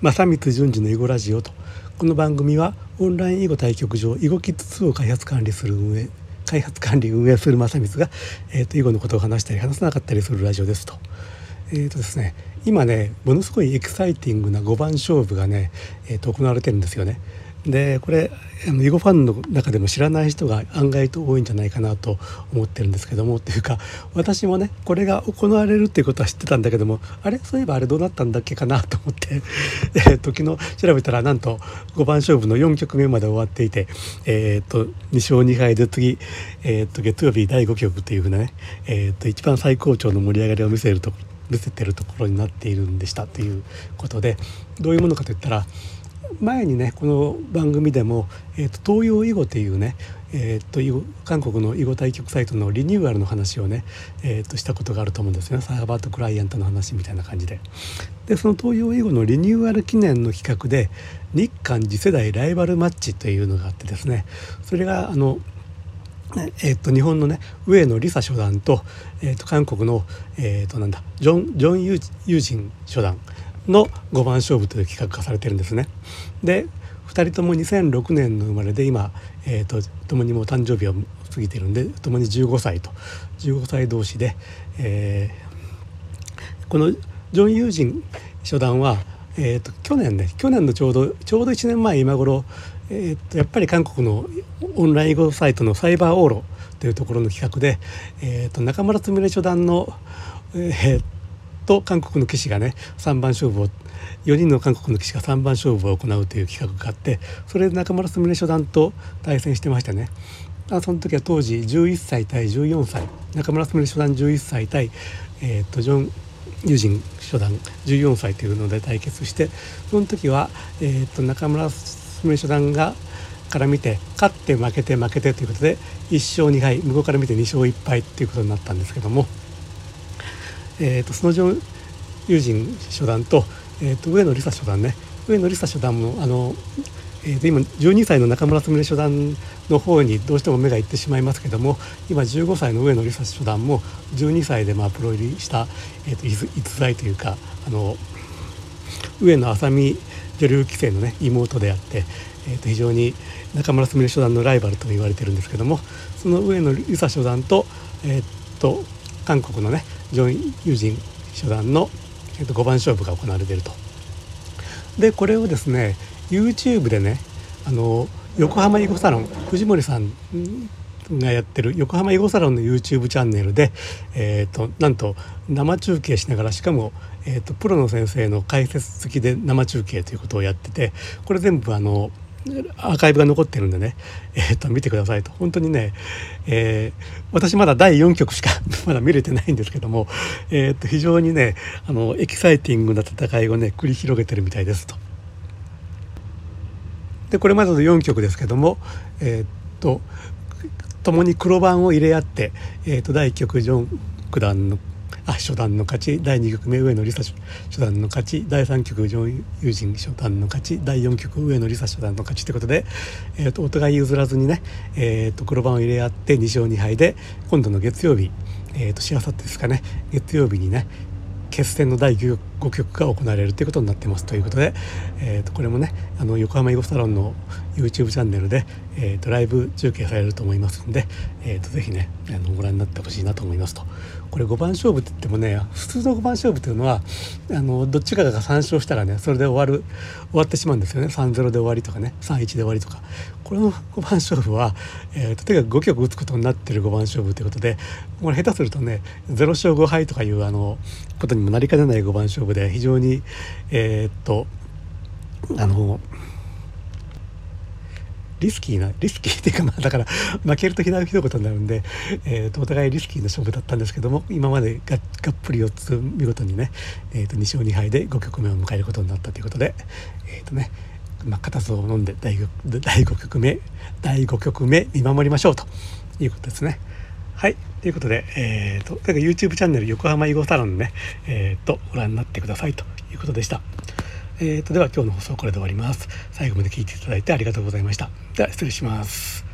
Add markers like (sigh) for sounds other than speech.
正光淳二の囲碁ラジオとこの番組はオンライン囲碁対局場囲碁キッズ2を開発管理する運営開発管理運営する正光が、えーと、囲碁のことを話したり話さなかったりするラジオですと。えーとですね、今ねものすごいエキサイティングな5番勝負がね、えーと行われてるんですよね。でこれ囲碁ファンの中でも知らない人が案外と多いんじゃないかなと思ってるんですけどもっていうか私もねこれが行われるっていうことは知ってたんだけどもあれ？そういえばあれどうなったんだっけかなと思って、(laughs) えー、と昨日調べたらなんと5番勝負の4局目まで終わっていて、えー、と2勝2敗で次、えー、と月曜日第5局っていうふうなね、えー、と一番最高潮の盛り上がりを見せると見せてるところになっているんでしたということでどういうものかといったら前にねこの番組でも、えーと、東洋囲碁っていうね、えーと、韓国の囲碁対局サイトのリニューアルの話をね、えーと、したことがあると思うんですよねサーバーとクライアントの話みたいな感じで。でその東洋囲碁のリニューアル記念の企画で日韓次世代ライバルマッチというのがあってですねそれがあのえー、と日本のね上野梨沙初段と,、えー、と韓国の、えー、となんだジョン・ジョンユージン初段の5番勝負という企画がされてるんですね。で2人とも2006年の生まれで今、えーと、共にもう誕生日を過ぎてるんで共に15歳と15歳同士で、えー、このジョン・ユージン初段は、えーと、去年ね去年のちょうどちょうど1年前今頃、えーと、やっぱり韓国のオンライン語サイトのサイバーオーロというところの企画で、えー、と中村純初段の、えー、と韓国の棋士がね3番勝負を4人の韓国の棋士が3番勝負を行うという企画があってそれで中村純初段と対戦してましたね。あその時は当時11歳対14歳中村純初段11歳対、えーと、ジョン・ユジン初段14歳というので対決してその時は、えーと、中村純初段がから見て勝って負けて負けてということで1勝2敗向こうから見て2勝1敗ということになったんですけども。えーと、その友人初段と,、えーと、上野梨沙初段ね上野梨沙初段もあの、えーと、今12歳の中村すみれ初段の方にどうしても目がいってしまいますけども今15歳の上野梨沙初段も12歳でまあプロ入りした、えー、と逸材というかあの上野麻美女流棋聖のね妹であって、えー、と非常に中村すみれ初段のライバルと言われてるんですけどもその上野梨沙初段と,、えー、と韓国のねジョン・ユージン初段の、えー、と5番勝負が行われていると。でこれをですね YouTube でねあの横浜囲碁サロン藤森さんがやってる横浜囲碁サロンの YouTube チャンネルで、えーと、なんと生中継しながらしかも、えーとプロの先生の解説付きで生中継ということをやっててこれ全部あのアーカイブが残ってるんでね、えー、と見てくださいと本当にね、えー、私まだ第4局しか (laughs) まだ見れてないんですけども、えー、と非常にねあのエキサイティングな戦いをね繰り広げてるみたいですと。でこれまでの4局ですけどもえっ、と共に黒番を入れ合って、えー、と第1局ジョン九段のあ初段の勝ち第2局目上野梨沙初段の勝ち第3局上友人初段の勝ち第4局上野梨沙初段の勝ちということで、えーと、お互い譲らずにね、えーと、黒番を入れ合って2勝2敗で今度の月曜日、えーと、しあさってですかね月曜日にね決戦の第 9, 5局が行われるということになってますということで、えー、とこれもねあの横浜囲碁サロンの YouTube チャンネルで、えー、とライブ中継されると思いますんで、えー、とぜひねあのご覧になってほしいなと思いますと。これ5番勝負って言ってもね普通の5番勝負っていうのはあのどっちかが3勝したらねそれで終わる終わってしまうんですよね3-0で終わりとかね3-1で終わりとかこれの5番勝負は、えー、とにかく5局打つことになってる5番勝負ということでこれ下手するとね0勝5敗とかいうあのことにもなりかねない5番勝負で非常にえー、っとあのリスキーなリスキーっていうかまあだから負けるとひどいことになるんで、えーと、お互いリスキーな勝負だったんですけども今までががっぷり4つ見事にね、えーと、2勝2敗で5局目を迎えることになったということでえっ、とねまあ、片を飲んで第 5, 第5局目第5局目見守りましょうということですね。はい。ということで、えーと、と YouTube チャンネル横浜囲碁サロンね、えーと、ご覧になってくださいということでした。えーと、では今日の放送はこれで終わります。最後まで聞いていただいてありがとうございました。では失礼します。